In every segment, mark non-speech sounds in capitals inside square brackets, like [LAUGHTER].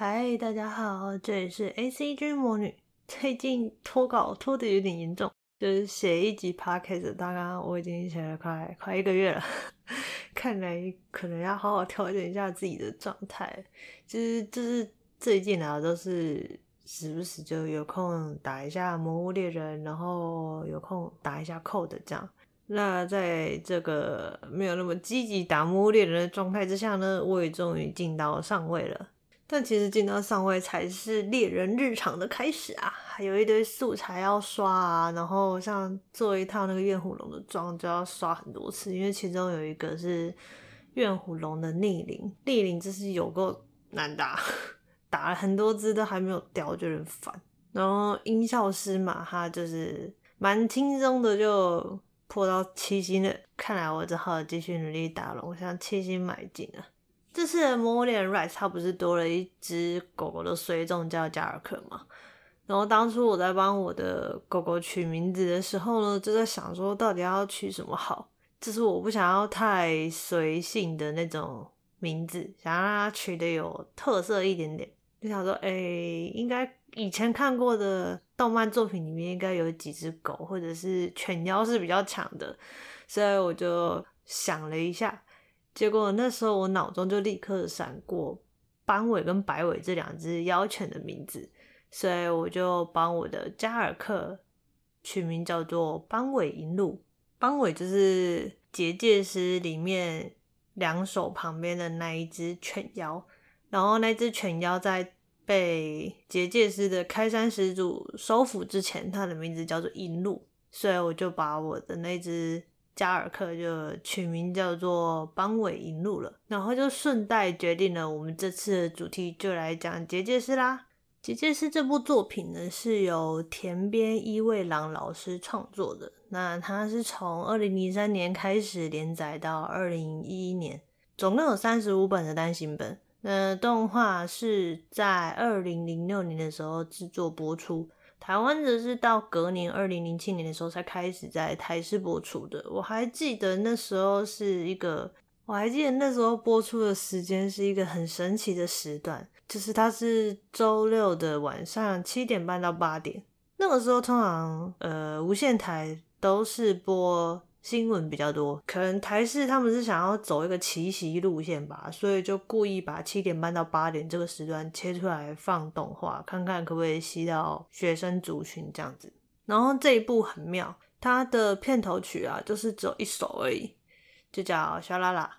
嗨，大家好，这里是 ACG 魔女。最近拖稿拖的有点严重，就是写一集 podcast，大概我已经写了快快一个月了，[LAUGHS] 看来可能要好好调整一下自己的状态。就是就是最近啊，都是时不时就有空打一下《魔物猎人》，然后有空打一下 code 这样。那在这个没有那么积极打《魔物猎人》的状态之下呢，我也终于进到上位了。但其实进到上位才是猎人日常的开始啊，还有一堆素材要刷啊，然后像做一套那个怨虎龙的装就要刷很多次，因为其中有一个是怨虎龙的逆鳞，逆鳞这是有够难打，[LAUGHS] 打了很多只都还没有掉，就很烦。然后音效师嘛，他就是蛮轻松的就破到七星了，看来我只好继续努力打龙，向七星买进了。这次的《魔物猎人 Rise》它不是多了一只狗狗的随从叫加尔克吗？然后当初我在帮我的狗狗取名字的时候呢，就在想说到底要取什么好。就是我不想要太随性的那种名字，想让它取得有特色一点点。就想说，哎，应该以前看过的动漫作品里面应该有几只狗或者是犬妖是比较强的，所以我就想了一下。结果那时候我脑中就立刻闪过斑尾跟白尾这两只妖犬的名字，所以我就帮我的加尔克取名叫做斑尾银鹿。斑尾就是结界师里面两手旁边的那一只犬妖，然后那只犬妖在被结界师的开山始祖收服之前，它的名字叫做银鹿，所以我就把我的那只。加尔克就取名叫做斑尾银路了，然后就顺带决定了我们这次的主题就来讲结界师啦。结界师这部作品呢，是由田边一卫郎老师创作的，那他是从二零零三年开始连载到二零一一年，总共有三十五本的单行本。那动画是在二零零六年的时候制作播出。台湾则是到隔年二零零七年的时候才开始在台视播出的。我还记得那时候是一个，我还记得那时候播出的时间是一个很神奇的时段，就是它是周六的晚上七点半到八点。那个时候通常呃无线台都是播。新闻比较多，可能台视他们是想要走一个奇袭路线吧，所以就故意把七点半到八点这个时段切出来放动画，看看可不可以吸到学生族群这样子。然后这一部很妙，它的片头曲啊，就是只有一首而已，就叫《小啦啦》。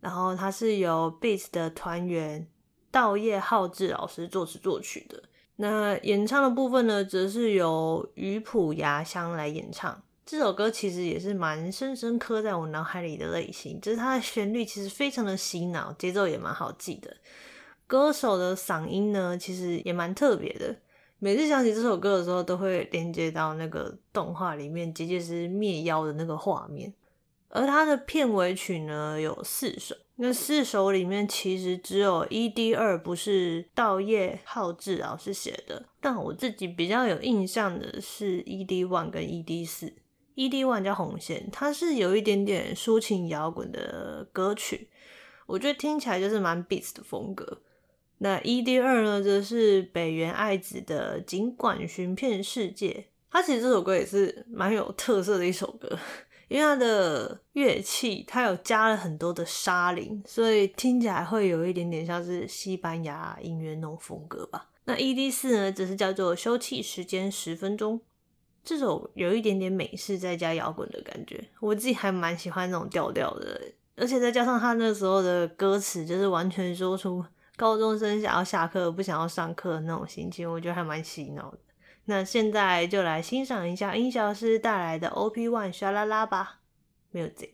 然后它是由 Beats 的团员稻叶浩志老师作词作曲的。那演唱的部分呢，则是由宇浦芽香来演唱。这首歌其实也是蛮深深刻在我脑海里的类型，就是它的旋律其实非常的洗脑，节奏也蛮好记的。歌手的嗓音呢，其实也蛮特别的。每次想起这首歌的时候，都会连接到那个动画里面结界师灭妖的那个画面。而它的片尾曲呢，有四首，那四首里面其实只有 ED 二不是稻叶浩志老师写的，但我自己比较有印象的是 ED one 跟 ED 四。ED One 叫红线，它是有一点点抒情摇滚的歌曲，我觉得听起来就是蛮 Beats 的风格。那 ED 二呢，则是北原爱子的《尽管寻遍世界》，它其实这首歌也是蛮有特色的一首歌，因为它的乐器它有加了很多的沙铃，所以听起来会有一点点像是西班牙音乐那种风格吧。那 ED 四呢，则是叫做《休憩时间十分钟》。这首有一点点美式再加摇滚的感觉，我自己还蛮喜欢那种调调的，而且再加上他那时候的歌词，就是完全说出高中生想要下课不想要上课的那种心情，我觉得还蛮洗脑的。那现在就来欣赏一下音效师带来的 OP One 沙啦啦吧，Music。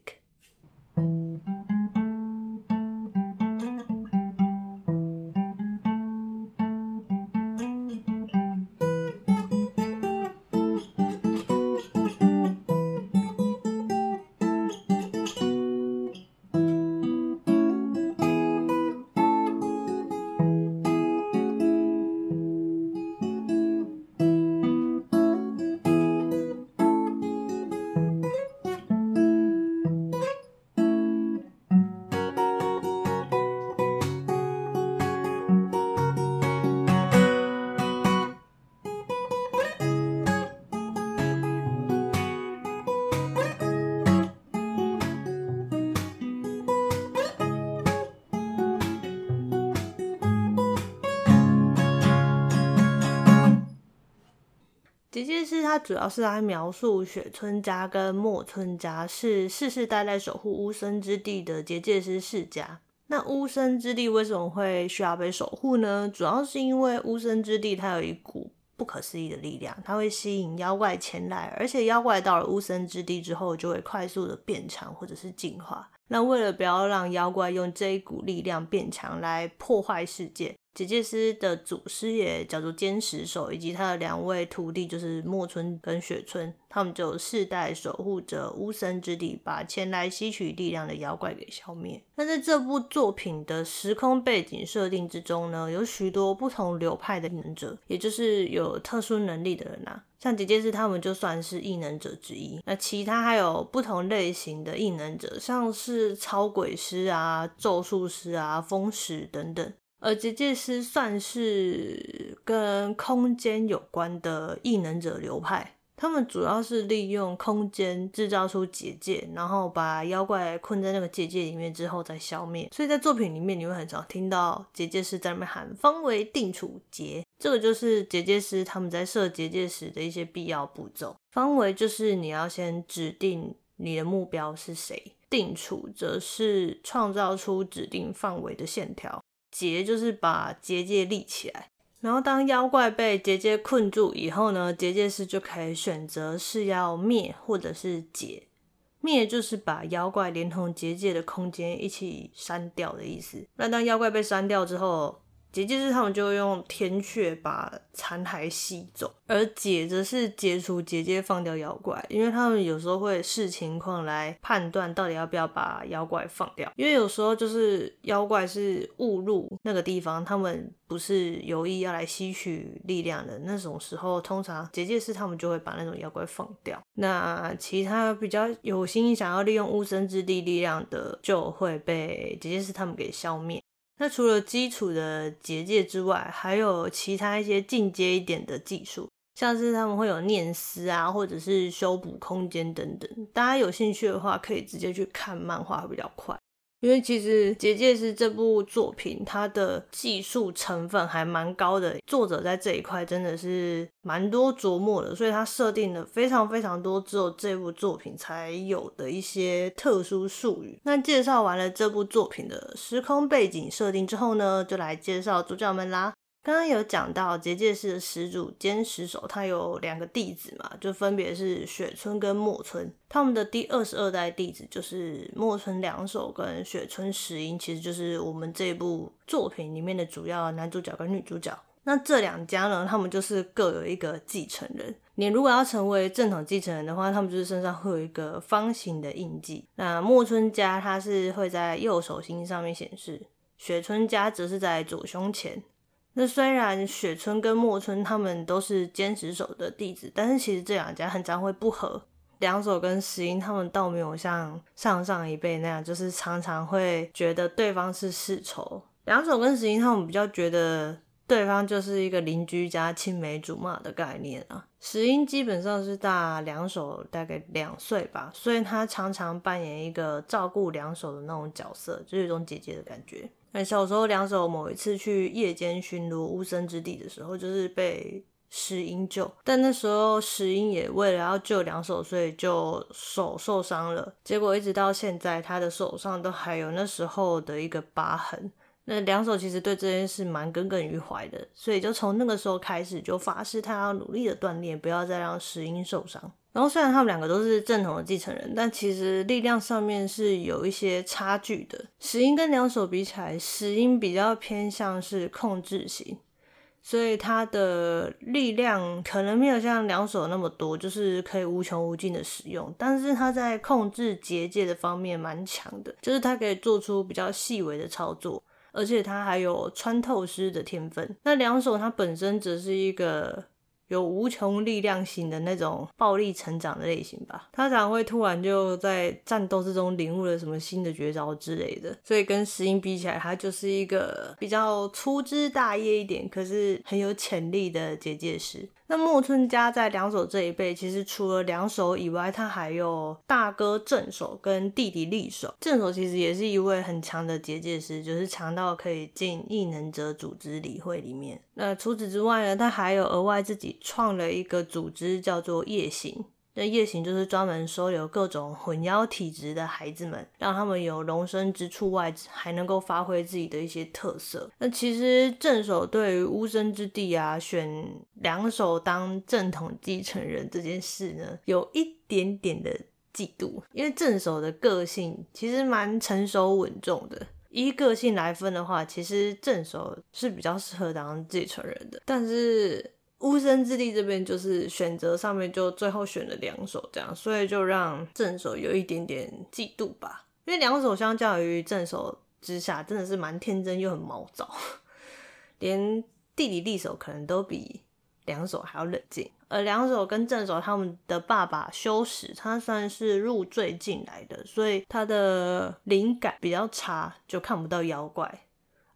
结界师他主要是来描述雪村家跟墨村家是世世代代守护乌森之地的结界师世家。那乌森之地为什么会需要被守护呢？主要是因为乌森之地它有一股不可思议的力量，它会吸引妖怪前来，而且妖怪到了乌森之地之后就会快速的变强或者是进化。那为了不要让妖怪用这一股力量变强来破坏世界。结界师的祖师爷叫做坚石守，以及他的两位徒弟就是墨村跟雪村，他们就世代守护着巫神之地，把前来吸取力量的妖怪给消灭。那在这部作品的时空背景设定之中呢，有许多不同流派的异能者，也就是有特殊能力的人啊，像结界师他们就算是异能者之一。那其他还有不同类型的异能者，像是超鬼师啊、咒术师啊、风石等等。而结界师算是跟空间有关的异能者流派，他们主要是利用空间制造出结界，然后把妖怪困在那个结界里面之后再消灭。所以在作品里面，你会很少听到结界师在那边喊“方为定处结”，这个就是结界师他们在设结界时的一些必要步骤。方为就是你要先指定你的目标是谁，定处则是创造出指定范围的线条。结就是把结界立起来，然后当妖怪被结界困住以后呢，结界师就可以选择是要灭或者是解。灭就是把妖怪连同结界的空间一起删掉的意思。那当妖怪被删掉之后，结界师他们就用天阙把残骸吸走，而解则是解除结界，放掉妖怪，因为他们有时候会视情况来判断到底要不要把妖怪放掉，因为有时候就是妖怪是误入那个地方，他们不是有意要来吸取力量的那种时候，通常结界师他们就会把那种妖怪放掉。那其他比较有心想要利用巫神之地力量的，就会被结界师他们给消灭。那除了基础的结界之外，还有其他一些进阶一点的技术，像是他们会有念思啊，或者是修补空间等等。大家有兴趣的话，可以直接去看漫画，会比较快。因为其实《结界师》这部作品，它的技术成分还蛮高的，作者在这一块真的是蛮多琢磨的，所以他设定了非常非常多只有这部作品才有的一些特殊术语。那介绍完了这部作品的时空背景设定之后呢，就来介绍主角们啦。刚刚有讲到结界师的始祖兼石手，他有两个弟子嘛，就分别是雪村跟墨村。他们的第二十二代弟子就是墨村两手跟雪村石英，其实就是我们这部作品里面的主要男主角跟女主角。那这两家呢，他们就是各有一个继承人。你如果要成为正统继承人的话，他们就是身上会有一个方形的印记。那墨村家他是会在右手心上面显示，雪村家则是在左胸前。那虽然雪村跟墨村他们都是坚石守的弟子，但是其实这两家很常会不和。两手跟石英他们倒没有像上上一辈那样，就是常常会觉得对方是世仇。两手跟石英他们比较觉得对方就是一个邻居加青梅竹马的概念啊。石英基本上是大两手大概两岁吧，所以他常常扮演一个照顾两手的那种角色，就是一种姐姐的感觉。那小时候，两手某一次去夜间巡逻无声之地的时候，就是被石英救。但那时候石英也为了要救两手，所以就手受伤了。结果一直到现在，他的手上都还有那时候的一个疤痕。那两手其实对这件事蛮耿耿于怀的，所以就从那个时候开始就发誓，他要努力的锻炼，不要再让石英受伤。然后虽然他们两个都是正统的继承人，但其实力量上面是有一些差距的。石音跟两手比起来，石音比较偏向是控制型，所以他的力量可能没有像两手那么多，就是可以无穷无尽的使用。但是他在控制结界的方面蛮强的，就是他可以做出比较细微的操作，而且他还有穿透师的天分。那两手他本身则是一个。有无穷力量型的那种暴力成长的类型吧，他常会突然就在战斗之中领悟了什么新的绝招之类的，所以跟石英比起来，他就是一个比较粗枝大叶一点，可是很有潜力的结界师。那莫村家在两手这一辈，其实除了两手以外，他还有大哥正手跟弟弟力手。正手其实也是一位很强的结界师，就是强到可以进异能者组织理会里面。那除此之外呢，他还有额外自己创了一个组织，叫做夜行。那夜行就是专门收留各种混妖体质的孩子们，让他们有容身之处外，还能够发挥自己的一些特色。那其实镇守对于乌生之地啊，选两手当正统继承人这件事呢，有一点点的嫉妒，因为镇守的个性其实蛮成熟稳重的。依个性来分的话，其实镇守是比较适合当继承人的，但是。乌生之地这边就是选择上面就最后选了两手这样，所以就让正手有一点点嫉妒吧。因为两手相较于正手之下，真的是蛮天真又很毛躁，[LAUGHS] 连地理力手可能都比两手还要冷静。而两手跟正手他们的爸爸修史，他算是入赘进来的，所以他的灵感比较差，就看不到妖怪。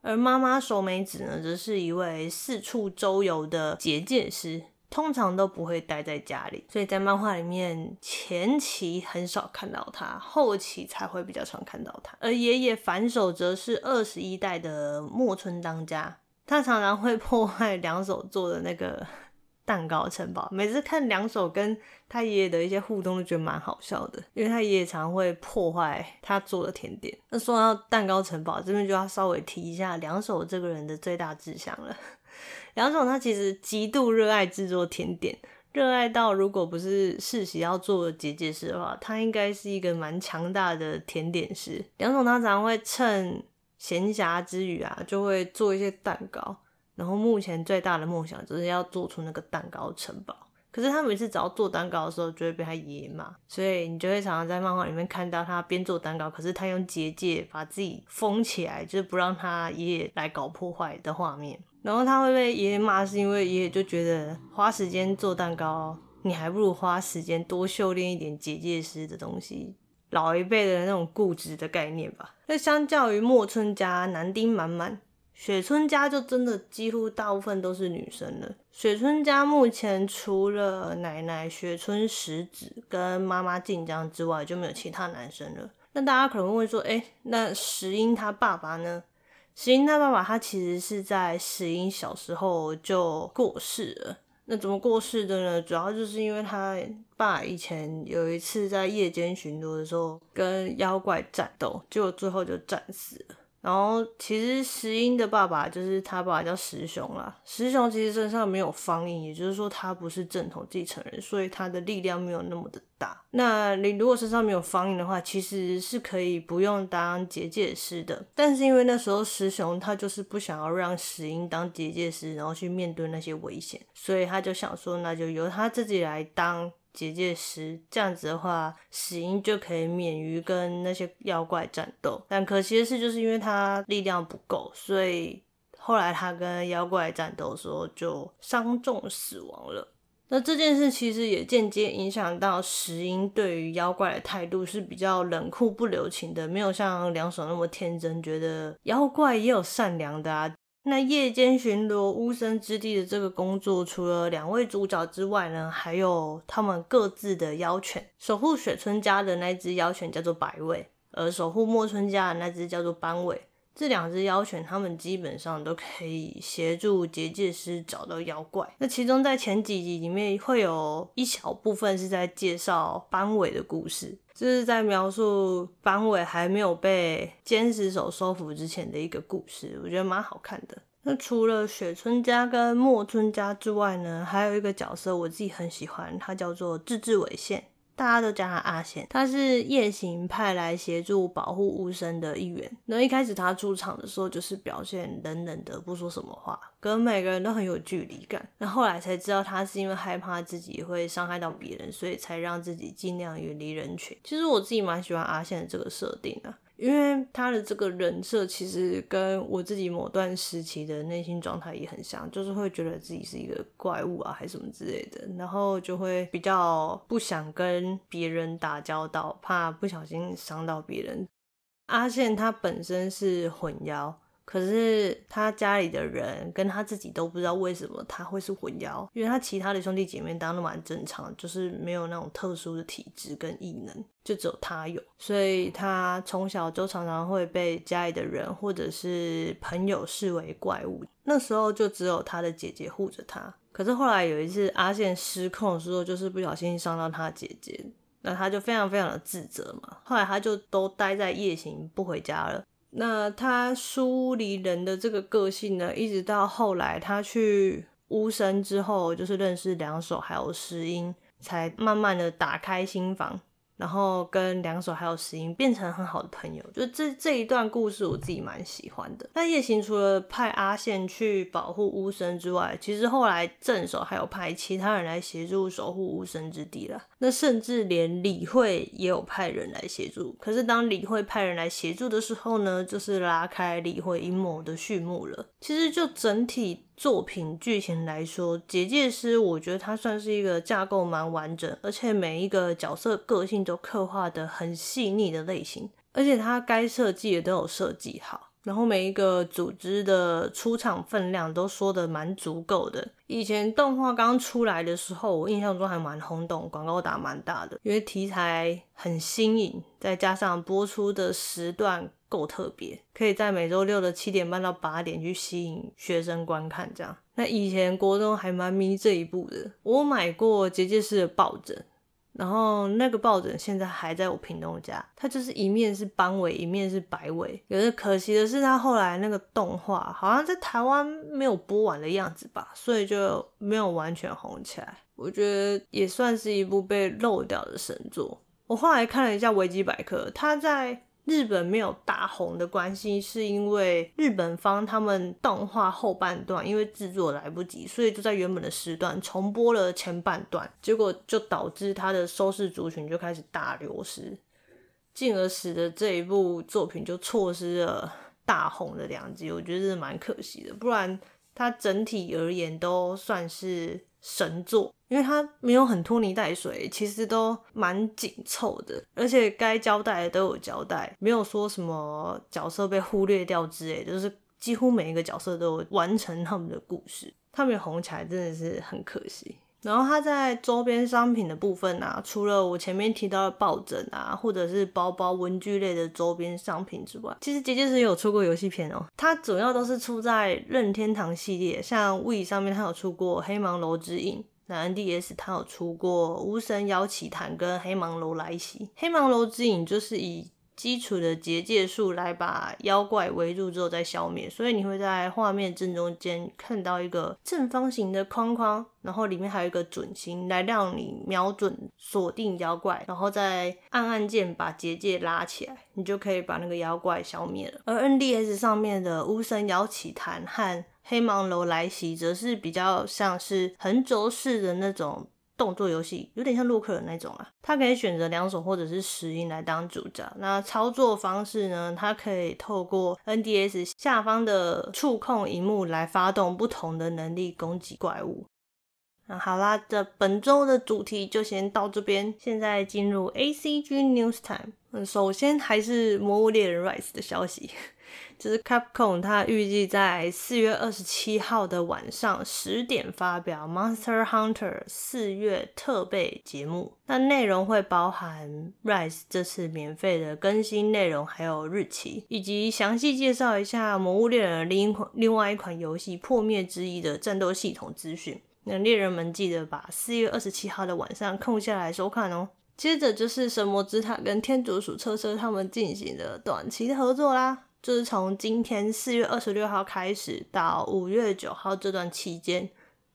而妈妈守美子呢，则是一位四处周游的结界师，通常都不会待在家里，所以在漫画里面前期很少看到他，后期才会比较常看到他。而爷爷反手则是二十一代的墨村当家，他常常会破坏两手做的那个。蛋糕城堡，每次看两手跟他爷爷的一些互动，都觉得蛮好笑的，因为他爷爷常会破坏他做的甜点。那说到蛋糕城堡这边，就要稍微提一下两手这个人的最大志向了。两手他其实极度热爱制作甜点，热爱到如果不是世袭要做结界师的话，他应该是一个蛮强大的甜点师。两手他常常会趁闲暇之余啊，就会做一些蛋糕。然后目前最大的梦想就是要做出那个蛋糕城堡。可是他每次只要做蛋糕的时候，就会被他爷爷骂，所以你就会常常在漫画里面看到他边做蛋糕，可是他用结界把自己封起来，就是不让他爷爷来搞破坏的画面。然后他会被爷爷骂，是因为爷爷就觉得花时间做蛋糕，你还不如花时间多修炼一点结界师的东西。老一辈的那种固执的概念吧。那相较于墨村家男丁满满。雪村家就真的几乎大部分都是女生了。雪村家目前除了奶奶雪村实子跟妈妈静江之外，就没有其他男生了。那大家可能会说，哎、那石英他爸爸呢？石英他爸爸他其实是在石英小时候就过世了。那怎么过世的呢？主要就是因为他爸以前有一次在夜间巡逻的时候跟妖怪战斗，结果最后就战死了。然后，其实石英的爸爸就是他爸爸叫石雄啦。石雄其实身上没有方印，也就是说他不是正统继承人，所以他的力量没有那么的大。那你如果身上没有方印的话，其实是可以不用当结界师的。但是因为那时候石雄他就是不想要让石英当结界师，然后去面对那些危险，所以他就想说，那就由他自己来当。结界师这样子的话，石英就可以免于跟那些妖怪战斗。但可惜的是，就是因为他力量不够，所以后来他跟妖怪战斗的时候就伤重死亡了。那这件事其实也间接影响到石英对于妖怪的态度是比较冷酷不留情的，没有像两手那么天真，觉得妖怪也有善良的啊。那夜间巡逻乌生之地的这个工作，除了两位主角之外呢，还有他们各自的妖犬。守护雪村家的那只妖犬叫做白尾，而守护墨村家的那只叫做斑尾。这两只妖犬，他们基本上都可以协助结界师找到妖怪。那其中在前几集里面，会有一小部分是在介绍斑尾的故事，这是在描述斑尾还没有被监视手收服之前的一个故事，我觉得蛮好看的。那除了雪村家跟墨村家之外呢，还有一个角色我自己很喜欢，他叫做志志尾线，大家都叫他阿贤。他是夜行派来协助保护巫生的一员。那一开始他出场的时候，就是表现冷冷的，不说什么话，跟每个人都很有距离感。那后来才知道，他是因为害怕自己会伤害到别人，所以才让自己尽量远离人群。其实我自己蛮喜欢阿贤的这个设定的。因为他的这个人设其实跟我自己某段时期的内心状态也很像，就是会觉得自己是一个怪物啊，还是什么之类的，然后就会比较不想跟别人打交道，怕不小心伤到别人。阿羡他本身是混妖。可是他家里的人跟他自己都不知道为什么他会是混妖，因为他其他的兄弟姐妹当然都蛮正常，就是没有那种特殊的体质跟异能，就只有他有，所以他从小就常常会被家里的人或者是朋友视为怪物。那时候就只有他的姐姐护着他。可是后来有一次阿宪失控的时候，就是不小心伤到他姐姐，那他就非常非常的自责嘛。后来他就都待在夜行不回家了。那他疏离人的这个个性呢，一直到后来他去巫山之后，就是认识两手还有石英，才慢慢的打开心房。然后跟两手还有石英变成很好的朋友，就这这一段故事我自己蛮喜欢的。那夜行除了派阿宪去保护巫神之外，其实后来正手还有派其他人来协助守护巫神之地了。那甚至连理会也有派人来协助。可是当理会派人来协助的时候呢，就是拉开理会阴谋的序幕了。其实就整体。作品剧情来说，《结界师》我觉得它算是一个架构蛮完整，而且每一个角色个性都刻画得很细腻的类型，而且它该设计的都有设计好，然后每一个组织的出场分量都说得蛮足够的。以前动画刚出来的时候，我印象中还蛮轰动，广告打蛮大的，因为题材很新颖，再加上播出的时段。够特别，可以在每周六的七点半到八点去吸引学生观看。这样，那以前国中还蛮迷这一部的。我买过结界师的抱枕，然后那个抱枕现在还在我屏东家。它就是一面是斑尾，一面是白尾。有是可惜的是，它后来那个动画好像在台湾没有播完的样子吧，所以就没有完全红起来。我觉得也算是一部被漏掉的神作。我后来看了一下维基百科，它在。日本没有大红的关系，是因为日本方他们动画后半段因为制作来不及，所以就在原本的时段重播了前半段，结果就导致它的收视族群就开始大流失，进而使得这一部作品就错失了大红的良机。我觉得是蛮可惜的，不然它整体而言都算是神作。因为它没有很拖泥带水，其实都蛮紧凑的，而且该交代的都有交代，没有说什么角色被忽略掉之类，就是几乎每一个角色都完成他们的故事。他们红起来真的是很可惜。然后它在周边商品的部分啊，除了我前面提到的抱枕啊，或者是包包、文具类的周边商品之外，其实结界师也有出过游戏片哦。它主要都是出在任天堂系列，像 Wii 上面它有出过《黑芒楼之影》。那 NDS 它有出过《巫神妖奇谭》跟《黑芒楼来袭》，《黑芒楼之影》就是以基础的结界术来把妖怪围住之后再消灭，所以你会在画面正中间看到一个正方形的框框，然后里面还有一个准心来让你瞄准锁定妖怪，然后再按按键把结界拉起来，你就可以把那个妖怪消灭了。而 NDS 上面的《巫神妖奇谭》和《黑芒楼来袭》则是比较像是横轴式的那种。动作游戏有点像洛克人那种啊，它可以选择两手或者是石英来当主角。那操作方式呢？它可以透过 NDS 下方的触控萤幕来发动不同的能力攻击怪物。那好啦，这本周的主题就先到这边。现在进入 ACG News Time。嗯，首先还是《魔物猎人 Rise》的消息。就是 Capcom，它预计在四月二十七号的晚上十点发表《Monster Hunter》四月特备节目。那内容会包含 Rise 这次免费的更新内容，还有日期，以及详细介绍一下《魔物猎人》另一款另外一款游戏《破灭之翼》的战斗系统资讯。那猎人们记得把四月二十七号的晚上空下来收看哦。接着就是神魔之塔跟天竺鼠车车他们进行的短期合作啦。就是从今天四月二十六号开始到五月九号这段期间，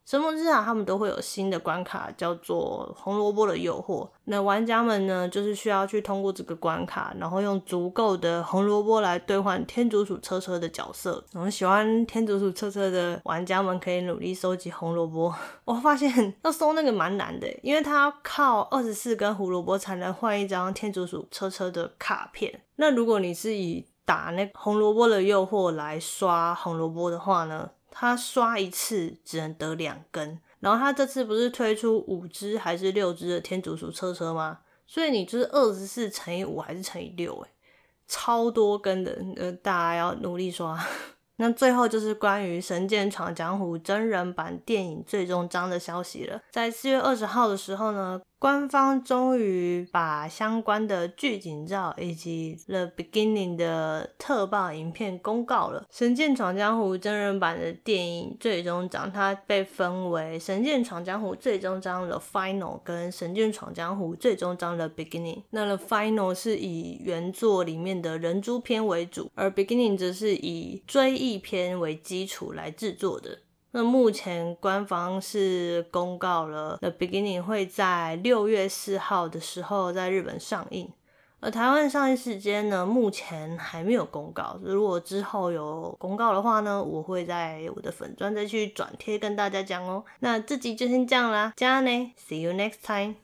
神魔之塔他们都会有新的关卡，叫做红萝卜的诱惑。那玩家们呢，就是需要去通过这个关卡，然后用足够的红萝卜来兑换天竺鼠车车的角色。然后喜欢天竺鼠车车的玩家们可以努力收集红萝卜。[LAUGHS] 我发现 [LAUGHS] 要收那个蛮难的，因为它要靠二十四根胡萝卜才能换一张天竺鼠车车的卡片。那如果你是以打那红萝卜的诱惑来刷红萝卜的话呢，他刷一次只能得两根。然后他这次不是推出五只还是六只的天竺鼠车车吗？所以你就是二十四乘以五还是乘以六？诶，超多根的，呃，大家要努力刷。[LAUGHS] 那最后就是关于《神剑闯江湖》真人版电影最终章的消息了。在四月二十号的时候呢，官方终于把相关的剧景照以及 The Beginning 的特报影片公告了。《神剑闯江湖》真人版的电影最终章，它被分为《神剑闯江湖》最终章 The Final 跟《神剑闯江湖》最终章 The Beginning。那 The Final 是以原作里面的人诛篇为主，而 Beginning 则是以追忆篇为基础来制作的。那目前官方是公告了《The Beginning》会在六月四号的时候在日本上映，而台湾上映时间呢，目前还没有公告。如果之后有公告的话呢，我会在我的粉专再去转贴跟大家讲哦。那这集就先这样啦，加呢，See you next time。